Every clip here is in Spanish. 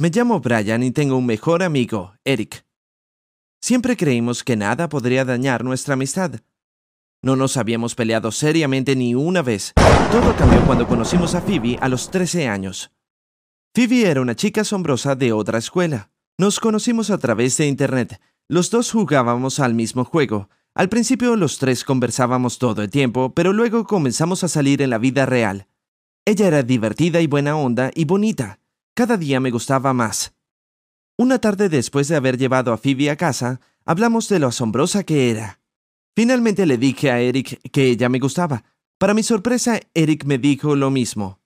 Me llamo Brian y tengo un mejor amigo, Eric. Siempre creímos que nada podría dañar nuestra amistad. No nos habíamos peleado seriamente ni una vez. Todo cambió cuando conocimos a Phoebe a los 13 años. Phoebe era una chica asombrosa de otra escuela. Nos conocimos a través de Internet. Los dos jugábamos al mismo juego. Al principio los tres conversábamos todo el tiempo, pero luego comenzamos a salir en la vida real. Ella era divertida y buena onda y bonita. Cada día me gustaba más. Una tarde después de haber llevado a Phoebe a casa, hablamos de lo asombrosa que era. Finalmente le dije a Eric que ella me gustaba. Para mi sorpresa, Eric me dijo lo mismo.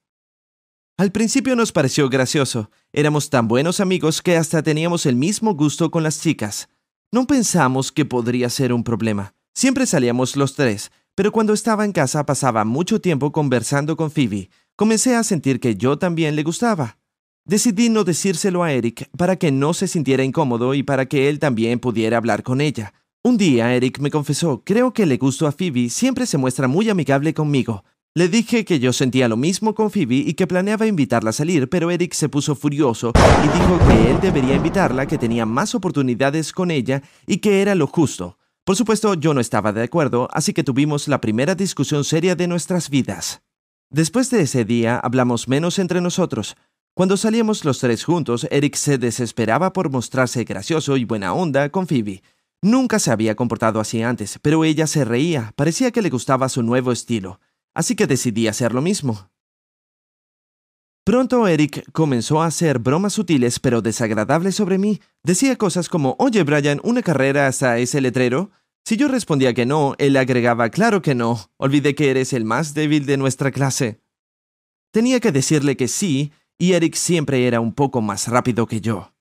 Al principio nos pareció gracioso. Éramos tan buenos amigos que hasta teníamos el mismo gusto con las chicas. No pensamos que podría ser un problema. Siempre salíamos los tres, pero cuando estaba en casa pasaba mucho tiempo conversando con Phoebe. Comencé a sentir que yo también le gustaba. Decidí no decírselo a Eric para que no se sintiera incómodo y para que él también pudiera hablar con ella. Un día Eric me confesó, creo que le gustó a Phoebe, siempre se muestra muy amigable conmigo. Le dije que yo sentía lo mismo con Phoebe y que planeaba invitarla a salir, pero Eric se puso furioso y dijo que él debería invitarla, que tenía más oportunidades con ella y que era lo justo. Por supuesto, yo no estaba de acuerdo, así que tuvimos la primera discusión seria de nuestras vidas. Después de ese día hablamos menos entre nosotros. Cuando salíamos los tres juntos, Eric se desesperaba por mostrarse gracioso y buena onda con Phoebe. Nunca se había comportado así antes, pero ella se reía, parecía que le gustaba su nuevo estilo, así que decidí hacer lo mismo. Pronto Eric comenzó a hacer bromas sutiles pero desagradables sobre mí. Decía cosas como, oye Brian, ¿una carrera hasta ese letrero? Si yo respondía que no, él agregaba, claro que no, olvidé que eres el más débil de nuestra clase. Tenía que decirle que sí, y Eric siempre era un poco más rápido que yo.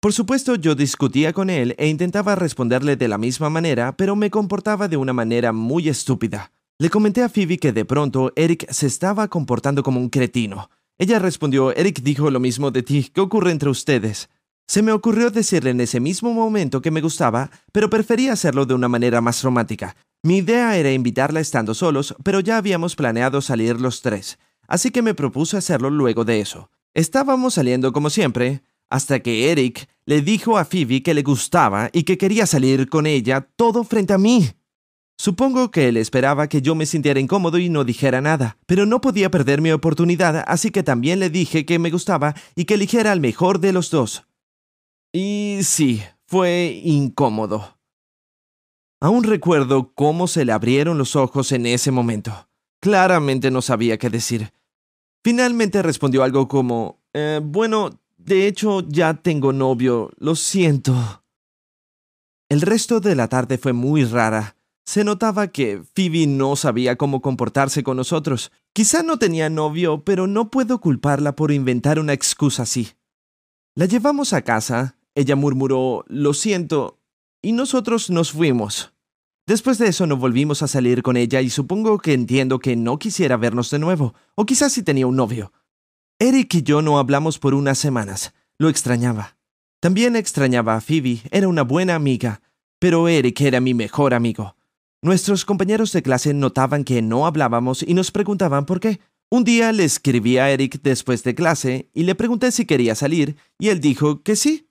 Por supuesto, yo discutía con él e intentaba responderle de la misma manera, pero me comportaba de una manera muy estúpida. Le comenté a Phoebe que de pronto Eric se estaba comportando como un cretino. Ella respondió, Eric dijo lo mismo de ti, ¿qué ocurre entre ustedes? Se me ocurrió decirle en ese mismo momento que me gustaba, pero prefería hacerlo de una manera más romántica. Mi idea era invitarla estando solos, pero ya habíamos planeado salir los tres, así que me propuse hacerlo luego de eso. Estábamos saliendo como siempre, hasta que Eric le dijo a Phoebe que le gustaba y que quería salir con ella todo frente a mí. Supongo que él esperaba que yo me sintiera incómodo y no dijera nada, pero no podía perder mi oportunidad, así que también le dije que me gustaba y que eligiera al mejor de los dos. Y sí, fue incómodo. Aún recuerdo cómo se le abrieron los ojos en ese momento. Claramente no sabía qué decir. Finalmente respondió algo como, eh, bueno, de hecho, ya tengo novio, lo siento. El resto de la tarde fue muy rara. Se notaba que Phoebe no sabía cómo comportarse con nosotros. Quizá no tenía novio, pero no puedo culparla por inventar una excusa así. La llevamos a casa, ella murmuró, lo siento, y nosotros nos fuimos. Después de eso no volvimos a salir con ella y supongo que entiendo que no quisiera vernos de nuevo, o quizás si tenía un novio. Eric y yo no hablamos por unas semanas. Lo extrañaba. También extrañaba a Phoebe, era una buena amiga, pero Eric era mi mejor amigo. Nuestros compañeros de clase notaban que no hablábamos y nos preguntaban por qué. Un día le escribí a Eric después de clase y le pregunté si quería salir, y él dijo que sí.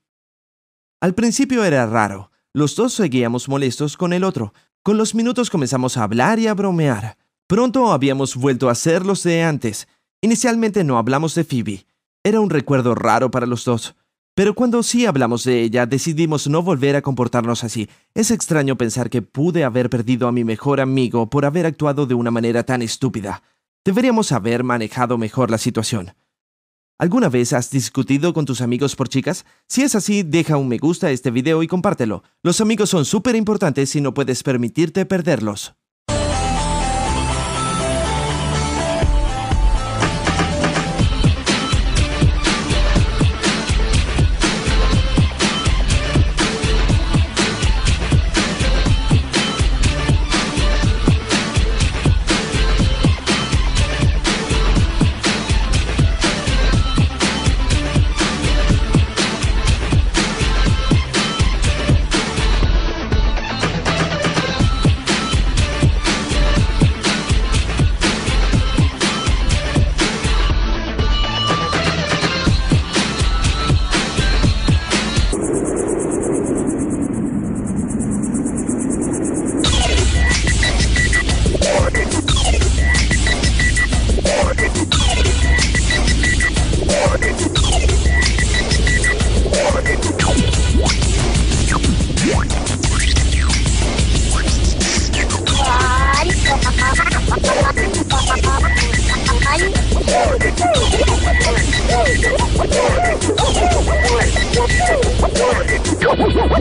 Al principio era raro, los dos seguíamos molestos con el otro. Con los minutos comenzamos a hablar y a bromear. Pronto habíamos vuelto a ser los de antes, Inicialmente no hablamos de Phoebe. Era un recuerdo raro para los dos. Pero cuando sí hablamos de ella, decidimos no volver a comportarnos así. Es extraño pensar que pude haber perdido a mi mejor amigo por haber actuado de una manera tan estúpida. Deberíamos haber manejado mejor la situación. ¿Alguna vez has discutido con tus amigos por chicas? Si es así, deja un me gusta a este video y compártelo. Los amigos son súper importantes y no puedes permitirte perderlos.